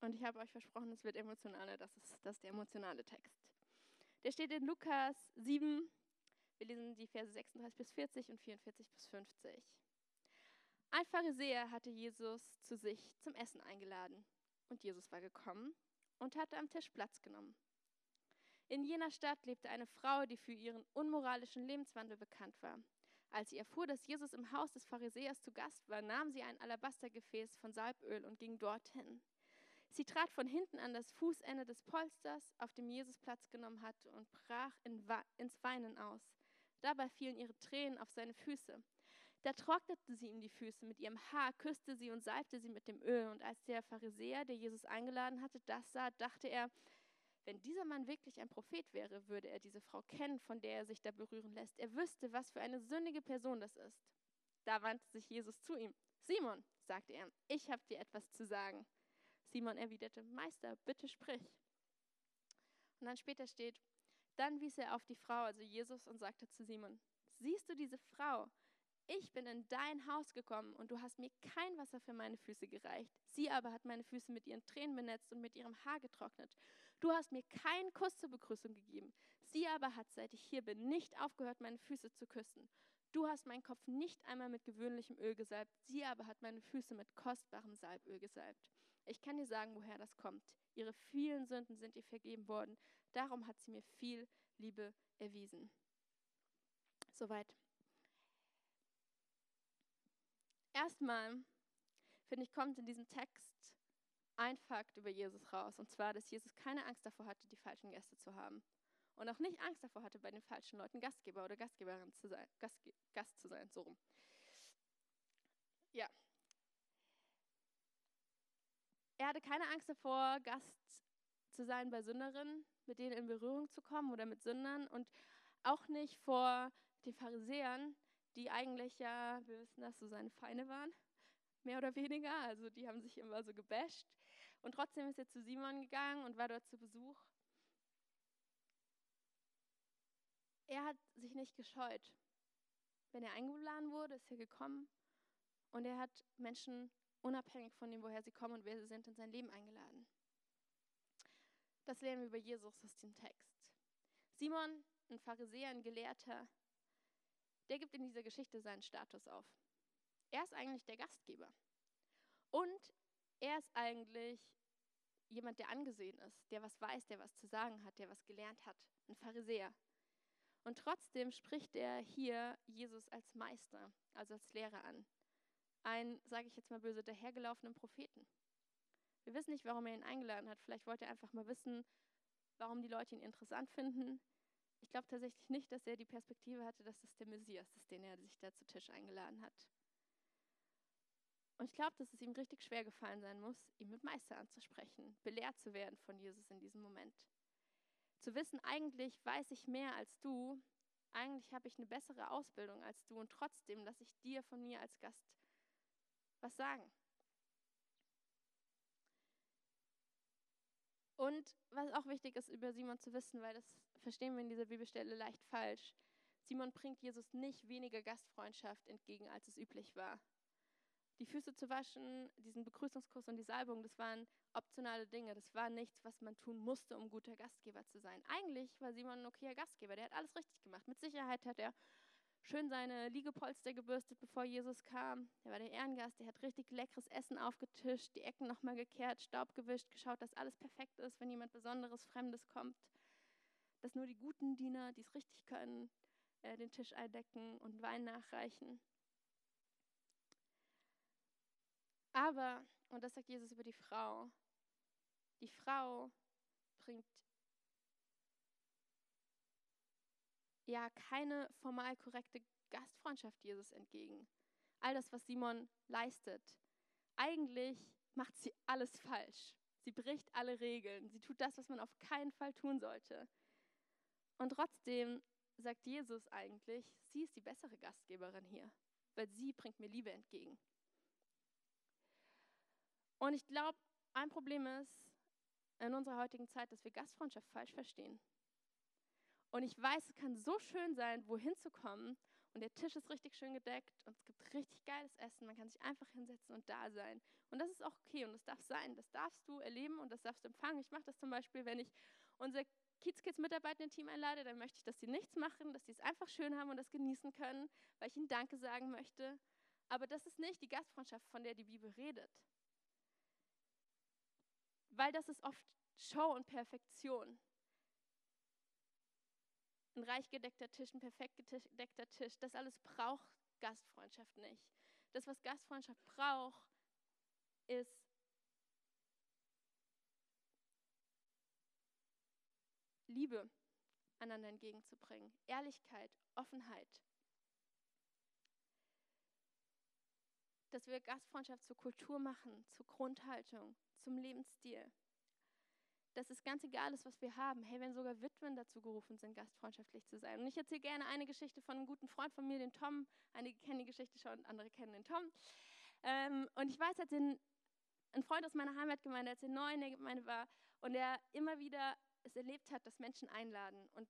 Und ich habe euch versprochen, es wird emotionaler. Das ist, das ist der emotionale Text. Der steht in Lukas 7. Wir lesen die Verse 36 bis 40 und 44 bis 50. Ein Pharisäer hatte Jesus zu sich zum Essen eingeladen. und Jesus war gekommen und hatte am Tisch Platz genommen. In jener Stadt lebte eine Frau, die für ihren unmoralischen Lebenswandel bekannt war. Als sie erfuhr, dass Jesus im Haus des Pharisäers zu Gast war, nahm sie ein Alabastergefäß von Salböl und ging dorthin. Sie trat von hinten an das Fußende des Polsters, auf dem Jesus Platz genommen hatte, und brach in ins Weinen aus. Dabei fielen ihre Tränen auf seine Füße. Da trocknete sie ihm die Füße mit ihrem Haar, küsste sie und salbte sie mit dem Öl. Und als der Pharisäer, der Jesus eingeladen hatte, das sah, dachte er, wenn dieser Mann wirklich ein Prophet wäre, würde er diese Frau kennen, von der er sich da berühren lässt. Er wüsste, was für eine sündige Person das ist. Da wandte sich Jesus zu ihm. Simon, sagte er, ich habe dir etwas zu sagen. Simon erwiderte, Meister, bitte sprich. Und dann später steht, dann wies er auf die Frau, also Jesus, und sagte zu Simon, siehst du diese Frau? Ich bin in dein Haus gekommen und du hast mir kein Wasser für meine Füße gereicht. Sie aber hat meine Füße mit ihren Tränen benetzt und mit ihrem Haar getrocknet. Du hast mir keinen Kuss zur Begrüßung gegeben. Sie aber hat, seit ich hier bin, nicht aufgehört, meine Füße zu küssen. Du hast meinen Kopf nicht einmal mit gewöhnlichem Öl gesalbt. Sie aber hat meine Füße mit kostbarem Salböl gesalbt. Ich kann dir sagen, woher das kommt. Ihre vielen Sünden sind ihr vergeben worden. Darum hat sie mir viel Liebe erwiesen. Soweit. Erstmal, finde ich, kommt in diesem Text ein Fakt über Jesus raus. Und zwar, dass Jesus keine Angst davor hatte, die falschen Gäste zu haben. Und auch nicht Angst davor hatte, bei den falschen Leuten Gastgeber oder Gastgeberin zu sein, Gastge Gast zu sein, so rum. Ja, er hatte keine Angst davor, Gast zu sein bei Sünderinnen, mit denen in Berührung zu kommen oder mit Sündern und auch nicht vor den Pharisäern, die eigentlich ja, wir wissen, dass so seine Feinde waren, mehr oder weniger. Also die haben sich immer so gebasht. Und trotzdem ist er zu Simon gegangen und war dort zu Besuch. Er hat sich nicht gescheut. Wenn er eingeladen wurde, ist er gekommen und er hat Menschen unabhängig von dem, woher sie kommen und wer sie sind, in sein Leben eingeladen. Das lernen wir über Jesus aus dem Text. Simon, ein Pharisäer, ein Gelehrter, der gibt in dieser Geschichte seinen Status auf. Er ist eigentlich der Gastgeber. Und er ist eigentlich jemand, der angesehen ist, der was weiß, der was zu sagen hat, der was gelernt hat, ein Pharisäer. Und trotzdem spricht er hier Jesus als Meister, also als Lehrer an einen, sage ich jetzt mal böse, dahergelaufenen Propheten. Wir wissen nicht, warum er ihn eingeladen hat. Vielleicht wollte er einfach mal wissen, warum die Leute ihn interessant finden. Ich glaube tatsächlich nicht, dass er die Perspektive hatte, dass das der Messias ist, den er sich da zu Tisch eingeladen hat. Und ich glaube, dass es ihm richtig schwer gefallen sein muss, ihn mit Meister anzusprechen, belehrt zu werden von Jesus in diesem Moment. Zu wissen, eigentlich weiß ich mehr als du, eigentlich habe ich eine bessere Ausbildung als du und trotzdem lasse ich dir von mir als Gast was sagen. Und was auch wichtig ist, über Simon zu wissen, weil das verstehen wir in dieser Bibelstelle leicht falsch. Simon bringt Jesus nicht weniger Gastfreundschaft entgegen, als es üblich war. Die Füße zu waschen, diesen Begrüßungskurs und die Salbung, das waren optionale Dinge. Das war nichts, was man tun musste, um guter Gastgeber zu sein. Eigentlich war Simon ein okayer Gastgeber. Der hat alles richtig gemacht. Mit Sicherheit hat er schön seine Liegepolster gebürstet, bevor Jesus kam. Er war der Ehrengast, der hat richtig leckeres Essen aufgetischt, die Ecken nochmal gekehrt, Staub gewischt, geschaut, dass alles perfekt ist, wenn jemand Besonderes, Fremdes kommt. Dass nur die guten Diener, die es richtig können, äh, den Tisch eindecken und Wein nachreichen. Aber, und das sagt Jesus über die Frau, die Frau bringt ja keine formal korrekte Gastfreundschaft Jesus entgegen. All das, was Simon leistet. Eigentlich macht sie alles falsch. Sie bricht alle Regeln. Sie tut das, was man auf keinen Fall tun sollte. Und trotzdem sagt Jesus eigentlich, sie ist die bessere Gastgeberin hier, weil sie bringt mir Liebe entgegen. Und ich glaube, ein Problem ist in unserer heutigen Zeit, dass wir Gastfreundschaft falsch verstehen. Und ich weiß, es kann so schön sein, wohin zu kommen und der Tisch ist richtig schön gedeckt und es gibt richtig geiles Essen. Man kann sich einfach hinsetzen und da sein. Und das ist auch okay und das darf sein. Das darfst du erleben und das darfst du empfangen. Ich mache das zum Beispiel, wenn ich unsere Kiez-Kids Team einlade, dann möchte ich, dass sie nichts machen, dass sie es einfach schön haben und das genießen können, weil ich ihnen Danke sagen möchte. Aber das ist nicht die Gastfreundschaft, von der die Bibel redet. weil das ist oft Show und Perfektion. Ein reich gedeckter Tisch, ein perfekt gedeckter Tisch, das alles braucht Gastfreundschaft nicht. Das, was Gastfreundschaft braucht, ist Liebe einander entgegenzubringen, Ehrlichkeit, Offenheit. Dass wir Gastfreundschaft zur Kultur machen, zur Grundhaltung, zum Lebensstil. Dass es ganz egal ist, was wir haben. Hey, wenn sogar Witwen dazu gerufen sind, gastfreundschaftlich zu sein. Und ich erzähle gerne eine Geschichte von einem guten Freund von mir, den Tom. Einige kennen die Geschichte schon, andere kennen den Tom. Ähm, und ich weiß, als ein, Freund aus meiner Heimatgemeinde, als er neu in der Gemeinde war und er immer wieder es erlebt hat, dass Menschen einladen und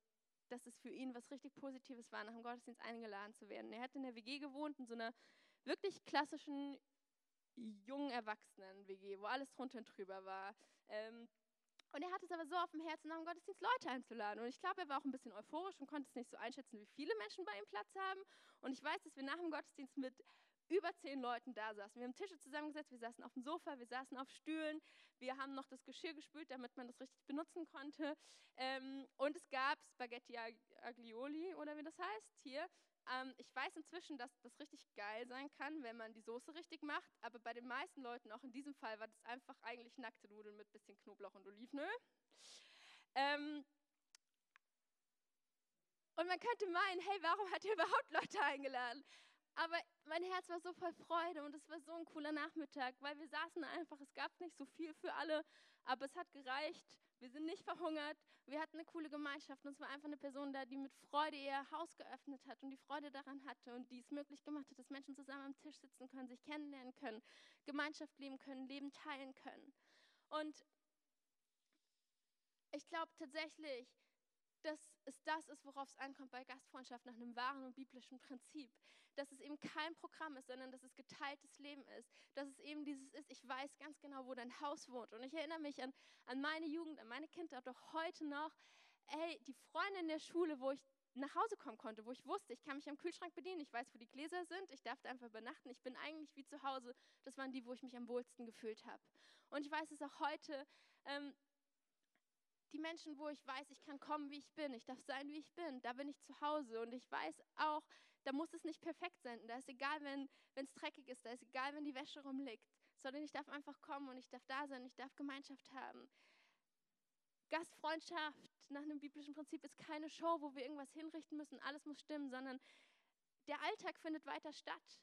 dass es für ihn was richtig Positives war, nach dem Gottesdienst eingeladen zu werden. Er hat in der WG gewohnt, in so einer wirklich klassischen jungen Erwachsenen-WG, wo alles drunter und drüber war. Ähm, und er hatte es aber so auf dem Herzen, nach dem Gottesdienst Leute einzuladen. Und ich glaube, er war auch ein bisschen euphorisch und konnte es nicht so einschätzen, wie viele Menschen bei ihm Platz haben. Und ich weiß, dass wir nach dem Gottesdienst mit über zehn Leuten da saßen. Wir haben Tische zusammengesetzt, wir saßen auf dem Sofa, wir saßen auf Stühlen, wir haben noch das Geschirr gespült, damit man das richtig benutzen konnte. Ähm, und es gab Spaghetti Aglioli oder wie das heißt hier. Ähm, ich weiß inzwischen, dass das richtig geil sein kann, wenn man die Soße richtig macht, aber bei den meisten Leuten, auch in diesem Fall, war das einfach eigentlich nackte Nudeln mit bisschen Knoblauch und Olivenöl. Ähm, und man könnte meinen, hey, warum hat ihr überhaupt Leute eingeladen? Aber mein Herz war so voll Freude und es war so ein cooler Nachmittag, weil wir saßen einfach, es gab nicht so viel für alle, aber es hat gereicht. Wir sind nicht verhungert, wir hatten eine coole Gemeinschaft und es war einfach eine Person da, die mit Freude ihr Haus geöffnet hat und die Freude daran hatte und die es möglich gemacht hat, dass Menschen zusammen am Tisch sitzen können, sich kennenlernen können, Gemeinschaft leben können, Leben teilen können. Und ich glaube tatsächlich, dass es das ist, worauf es ankommt bei Gastfreundschaft nach einem wahren und biblischen Prinzip. Dass es eben kein Programm ist, sondern dass es geteiltes Leben ist. Dass es eben dieses ist, ich weiß ganz genau, wo dein Haus wohnt. Und ich erinnere mich an, an meine Jugend, an meine Kindheit, auch heute noch. Ey, die Freunde in der Schule, wo ich nach Hause kommen konnte, wo ich wusste, ich kann mich am Kühlschrank bedienen, ich weiß, wo die Gläser sind, ich darf da einfach übernachten, ich bin eigentlich wie zu Hause. Das waren die, wo ich mich am wohlsten gefühlt habe. Und ich weiß es auch heute, ähm, die Menschen, wo ich weiß, ich kann kommen, wie ich bin, ich darf sein, wie ich bin, da bin ich zu Hause und ich weiß auch, da muss es nicht perfekt sein. Da ist egal, wenn es dreckig ist, da ist egal, wenn die Wäsche rumliegt, sondern ich darf einfach kommen und ich darf da sein, ich darf Gemeinschaft haben. Gastfreundschaft nach einem biblischen Prinzip ist keine Show, wo wir irgendwas hinrichten müssen, alles muss stimmen, sondern der Alltag findet weiter statt.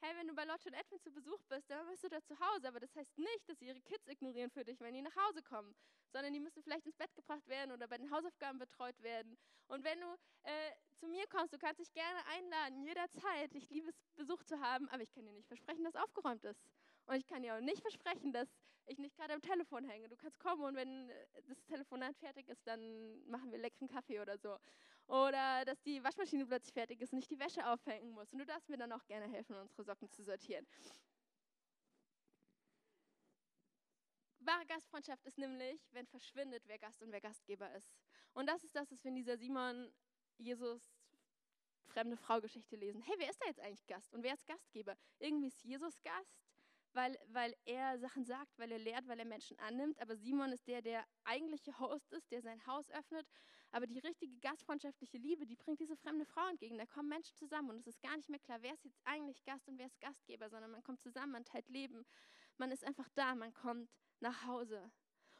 Hey, wenn du bei Lotte und Edwin zu Besuch bist, dann bist du da zu Hause, aber das heißt nicht, dass sie ihre Kids ignorieren für dich, wenn die nach Hause kommen, sondern die müssen vielleicht ins Bett gebracht werden oder bei den Hausaufgaben betreut werden. Und wenn du äh, zu mir kommst, du kannst dich gerne einladen, jederzeit. Ich liebe es, Besuch zu haben, aber ich kann dir nicht versprechen, dass aufgeräumt ist. Und ich kann dir auch nicht versprechen, dass ich nicht gerade am Telefon hänge. Du kannst kommen und wenn äh, das Telefonat fertig ist, dann machen wir leckeren Kaffee oder so. Oder dass die Waschmaschine plötzlich fertig ist und ich die Wäsche aufhängen muss. Und du darfst mir dann auch gerne helfen, unsere Socken zu sortieren. Wahre Gastfreundschaft ist nämlich, wenn verschwindet, wer Gast und wer Gastgeber ist. Und das ist das, was wir in dieser Simon, Jesus, fremde Frau-Geschichte lesen. Hey, wer ist da jetzt eigentlich Gast und wer ist Gastgeber? Irgendwie ist Jesus Gast weil, weil er Sachen sagt, weil er lehrt, weil er Menschen annimmt. Aber Simon ist der, der eigentliche Host ist, der sein Haus öffnet. Aber die richtige gastfreundschaftliche Liebe, die bringt diese fremde Frau entgegen. Da kommen Menschen zusammen und es ist gar nicht mehr klar, wer ist jetzt eigentlich Gast und wer ist Gastgeber, sondern man kommt zusammen, man teilt Leben. Man ist einfach da, man kommt nach Hause.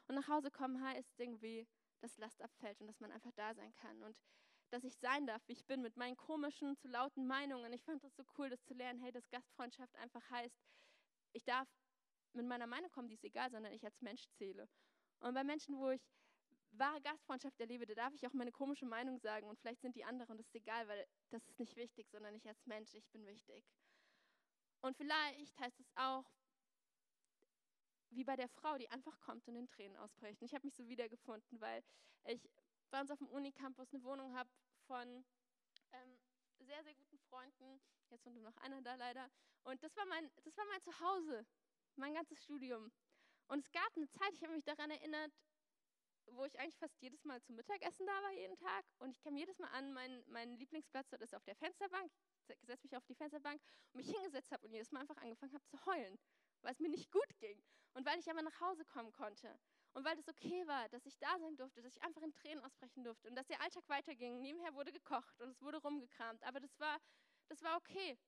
Und nach Hause kommen heißt irgendwie, dass Last abfällt und dass man einfach da sein kann. Und dass ich sein darf, wie ich bin, mit meinen komischen, zu lauten Meinungen. Ich fand das so cool, das zu lernen, hey, dass Gastfreundschaft einfach heißt, ich darf mit meiner Meinung kommen, die ist egal, sondern ich als Mensch zähle. Und bei Menschen, wo ich wahre Gastfreundschaft erlebe, da darf ich auch meine komische Meinung sagen und vielleicht sind die anderen das ist egal, weil das ist nicht wichtig, sondern ich als Mensch, ich bin wichtig. Und vielleicht heißt es auch, wie bei der Frau, die einfach kommt und in Tränen ausbricht. Und ich habe mich so wiedergefunden, weil ich bei uns auf dem Unicampus eine Wohnung habe von sehr, sehr guten Freunden. Jetzt wohnt nur noch einer da leider. Und das war, mein, das war mein Zuhause, mein ganzes Studium. Und es gab eine Zeit, ich habe mich daran erinnert, wo ich eigentlich fast jedes Mal zum Mittagessen da war, jeden Tag. Und ich kam jedes Mal an, mein, mein Lieblingsplatz dort ist auf der Fensterbank. Ich setze mich auf die Fensterbank und mich hingesetzt habe und jedes Mal einfach angefangen habe zu heulen, weil es mir nicht gut ging. Und weil ich aber nach Hause kommen konnte. Und weil es okay war, dass ich da sein durfte, dass ich einfach in Tränen ausbrechen durfte und dass der Alltag weiterging. Nebenher wurde gekocht und es wurde rumgekramt. Aber das war, das war okay.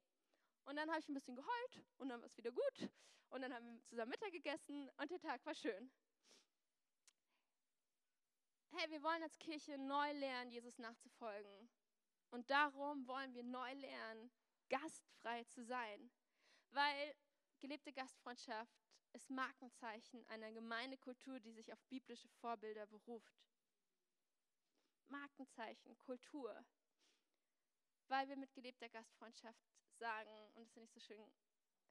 Und dann habe ich ein bisschen geheult und dann war es wieder gut. Und dann haben wir zusammen Mittag gegessen und der Tag war schön. Hey, wir wollen als Kirche neu lernen, Jesus nachzufolgen. Und darum wollen wir neu lernen, gastfrei zu sein. Weil gelebte Gastfreundschaft ist Markenzeichen einer Gemeindekultur, die sich auf biblische Vorbilder beruft. Markenzeichen, Kultur. Weil wir mit gelebter Gastfreundschaft sagen, und das finde ich so schön,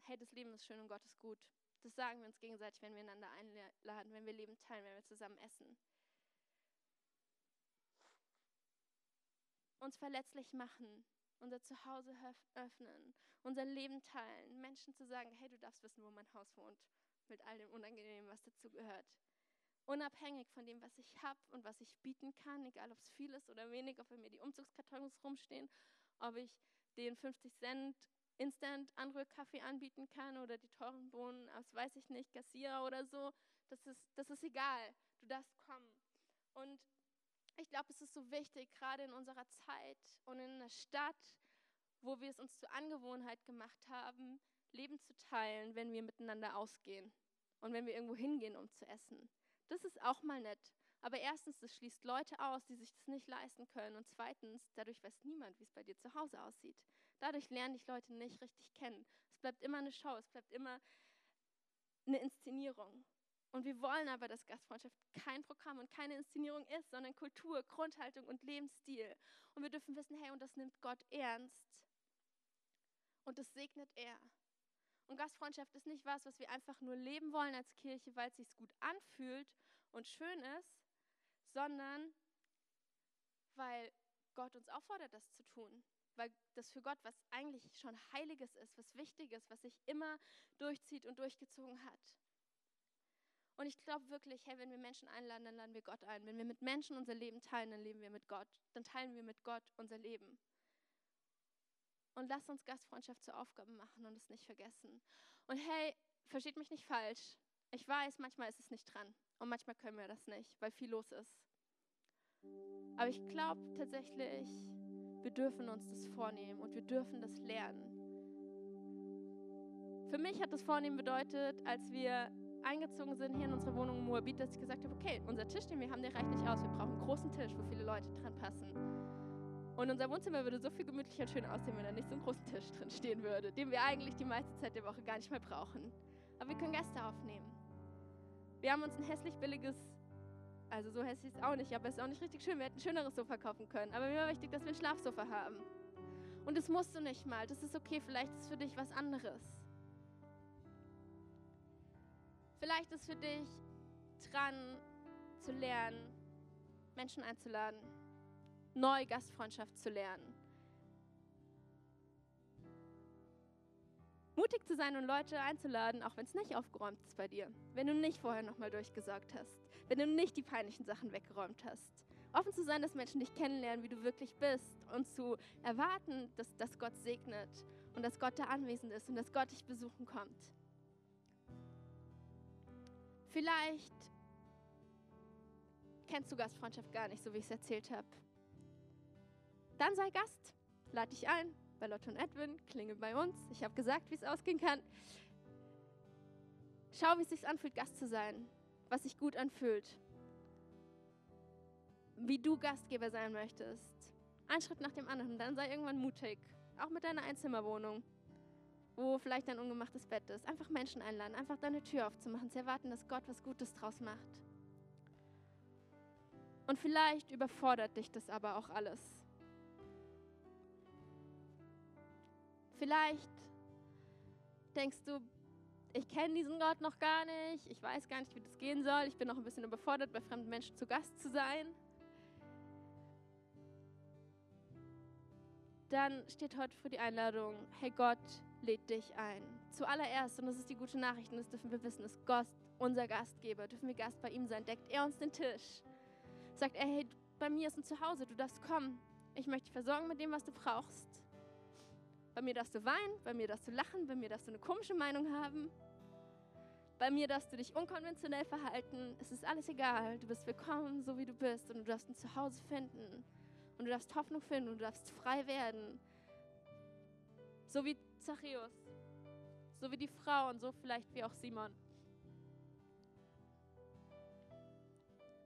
hey, das Leben ist schön und Gott ist gut. Das sagen wir uns gegenseitig, wenn wir einander einladen, wenn wir Leben teilen, wenn wir zusammen essen. Uns verletzlich machen, unser Zuhause öffnen, unser Leben teilen, Menschen zu sagen, hey, du darfst wissen, wo mein Haus wohnt, mit all dem Unangenehmen, was dazu gehört. Unabhängig von dem, was ich habe und was ich bieten kann, egal ob es viel ist oder wenig, ob bei mir die Umzugskartons rumstehen, ob ich den 50 Cent Instant Anrührkaffee anbieten kann oder die teuren Bohnen aus, weiß ich nicht, Garcia oder so. Das ist, das ist egal. Du darfst kommen. Und ich glaube, es ist so wichtig, gerade in unserer Zeit und in einer Stadt, wo wir es uns zur Angewohnheit gemacht haben, Leben zu teilen, wenn wir miteinander ausgehen und wenn wir irgendwo hingehen, um zu essen. Das ist auch mal nett. Aber erstens, das schließt Leute aus, die sich das nicht leisten können. Und zweitens, dadurch weiß niemand, wie es bei dir zu Hause aussieht. Dadurch lernen dich Leute nicht richtig kennen. Es bleibt immer eine Show, es bleibt immer eine Inszenierung. Und wir wollen aber, dass Gastfreundschaft kein Programm und keine Inszenierung ist, sondern Kultur, Grundhaltung und Lebensstil. Und wir dürfen wissen, hey, und das nimmt Gott ernst. Und das segnet er. Und Gastfreundschaft ist nicht was, was wir einfach nur leben wollen als Kirche, weil es sich gut anfühlt und schön ist, sondern weil Gott uns auffordert, das zu tun. Weil das für Gott was eigentlich schon Heiliges ist, was Wichtiges, was sich immer durchzieht und durchgezogen hat. Und ich glaube wirklich, hey, wenn wir Menschen einladen, dann laden wir Gott ein. Wenn wir mit Menschen unser Leben teilen, dann leben wir mit Gott. Dann teilen wir mit Gott unser Leben. Und lasst uns Gastfreundschaft zur Aufgabe machen und es nicht vergessen. Und hey, versteht mich nicht falsch. Ich weiß, manchmal ist es nicht dran. Und manchmal können wir das nicht, weil viel los ist. Aber ich glaube tatsächlich, wir dürfen uns das vornehmen und wir dürfen das lernen. Für mich hat das Vornehmen bedeutet, als wir eingezogen sind hier in unsere Wohnung in Moabit, dass ich gesagt habe, okay, unser Tisch, den wir haben, der reicht nicht aus. Wir brauchen einen großen Tisch, wo viele Leute dran passen. Und unser Wohnzimmer würde so viel gemütlicher und schön aussehen, wenn da nicht so ein großer Tisch drin stehen würde, den wir eigentlich die meiste Zeit der Woche gar nicht mehr brauchen. Aber wir können Gäste aufnehmen. Wir haben uns ein hässlich billiges, also so hässlich ist es auch nicht, aber es ist auch nicht richtig schön. Wir hätten ein schöneres Sofa kaufen können. Aber mir war wichtig, dass wir ein Schlafsofa haben. Und das musst du nicht mal. Das ist okay. Vielleicht ist für dich was anderes. Vielleicht ist für dich dran zu lernen, Menschen einzuladen, neu Gastfreundschaft zu lernen. Mutig zu sein und Leute einzuladen, auch wenn es nicht aufgeräumt ist bei dir. Wenn du nicht vorher nochmal durchgesagt hast. Wenn du nicht die peinlichen Sachen weggeräumt hast. Offen zu sein, dass Menschen dich kennenlernen, wie du wirklich bist. Und zu erwarten, dass, dass Gott segnet und dass Gott da anwesend ist und dass Gott dich besuchen kommt. Vielleicht kennst du Gastfreundschaft gar nicht, so wie ich es erzählt habe. Dann sei Gast, lade dich ein, bei Lotte und Edwin, klingel bei uns. Ich habe gesagt, wie es ausgehen kann. Schau, wie es sich anfühlt, Gast zu sein, was sich gut anfühlt, wie du Gastgeber sein möchtest. Ein Schritt nach dem anderen, dann sei irgendwann mutig, auch mit deiner Einzimmerwohnung, wo vielleicht ein ungemachtes Bett ist. Einfach Menschen einladen, einfach deine Tür aufzumachen, zu erwarten, dass Gott was Gutes draus macht. Und vielleicht überfordert dich das aber auch alles. Vielleicht denkst du, ich kenne diesen Gott noch gar nicht, ich weiß gar nicht, wie das gehen soll, ich bin noch ein bisschen überfordert, bei fremden Menschen zu Gast zu sein. Dann steht heute für die Einladung, hey Gott lädt dich ein. Zuallererst, und das ist die gute Nachricht, und das dürfen wir wissen, ist Gott unser Gastgeber, dürfen wir Gast bei ihm sein, deckt er uns den Tisch. Sagt er, hey, bei mir ist ein Zuhause, du darfst kommen. Ich möchte dich versorgen mit dem, was du brauchst. Bei mir darfst du weinen, bei mir darfst du lachen, bei mir darfst du eine komische Meinung haben. Bei mir darfst du dich unkonventionell verhalten. Es ist alles egal. Du bist willkommen, so wie du bist. Und du darfst ein Zuhause finden. Und du darfst Hoffnung finden. Und du darfst frei werden. So wie Zachäus. So wie die Frau und so vielleicht wie auch Simon.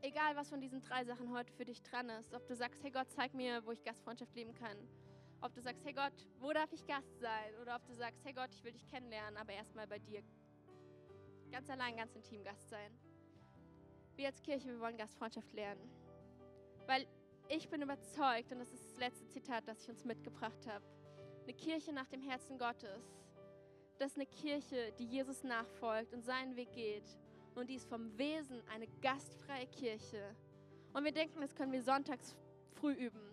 Egal, was von diesen drei Sachen heute für dich dran ist. Ob du sagst, hey Gott, zeig mir, wo ich Gastfreundschaft leben kann. Ob du sagst, hey Gott, wo darf ich Gast sein? Oder ob du sagst, hey Gott, ich will dich kennenlernen, aber erstmal bei dir ganz allein, ganz intim Gast sein. Wir als Kirche, wir wollen Gastfreundschaft lernen. Weil ich bin überzeugt, und das ist das letzte Zitat, das ich uns mitgebracht habe, eine Kirche nach dem Herzen Gottes, das ist eine Kirche, die Jesus nachfolgt und seinen Weg geht. Und die ist vom Wesen eine gastfreie Kirche. Und wir denken, das können wir sonntags früh üben.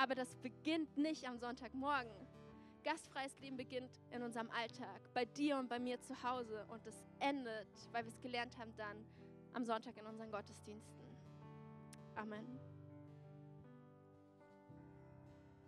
Aber das beginnt nicht am Sonntagmorgen. Gastfreies Leben beginnt in unserem Alltag, bei dir und bei mir zu Hause. Und es endet, weil wir es gelernt haben, dann am Sonntag in unseren Gottesdiensten. Amen.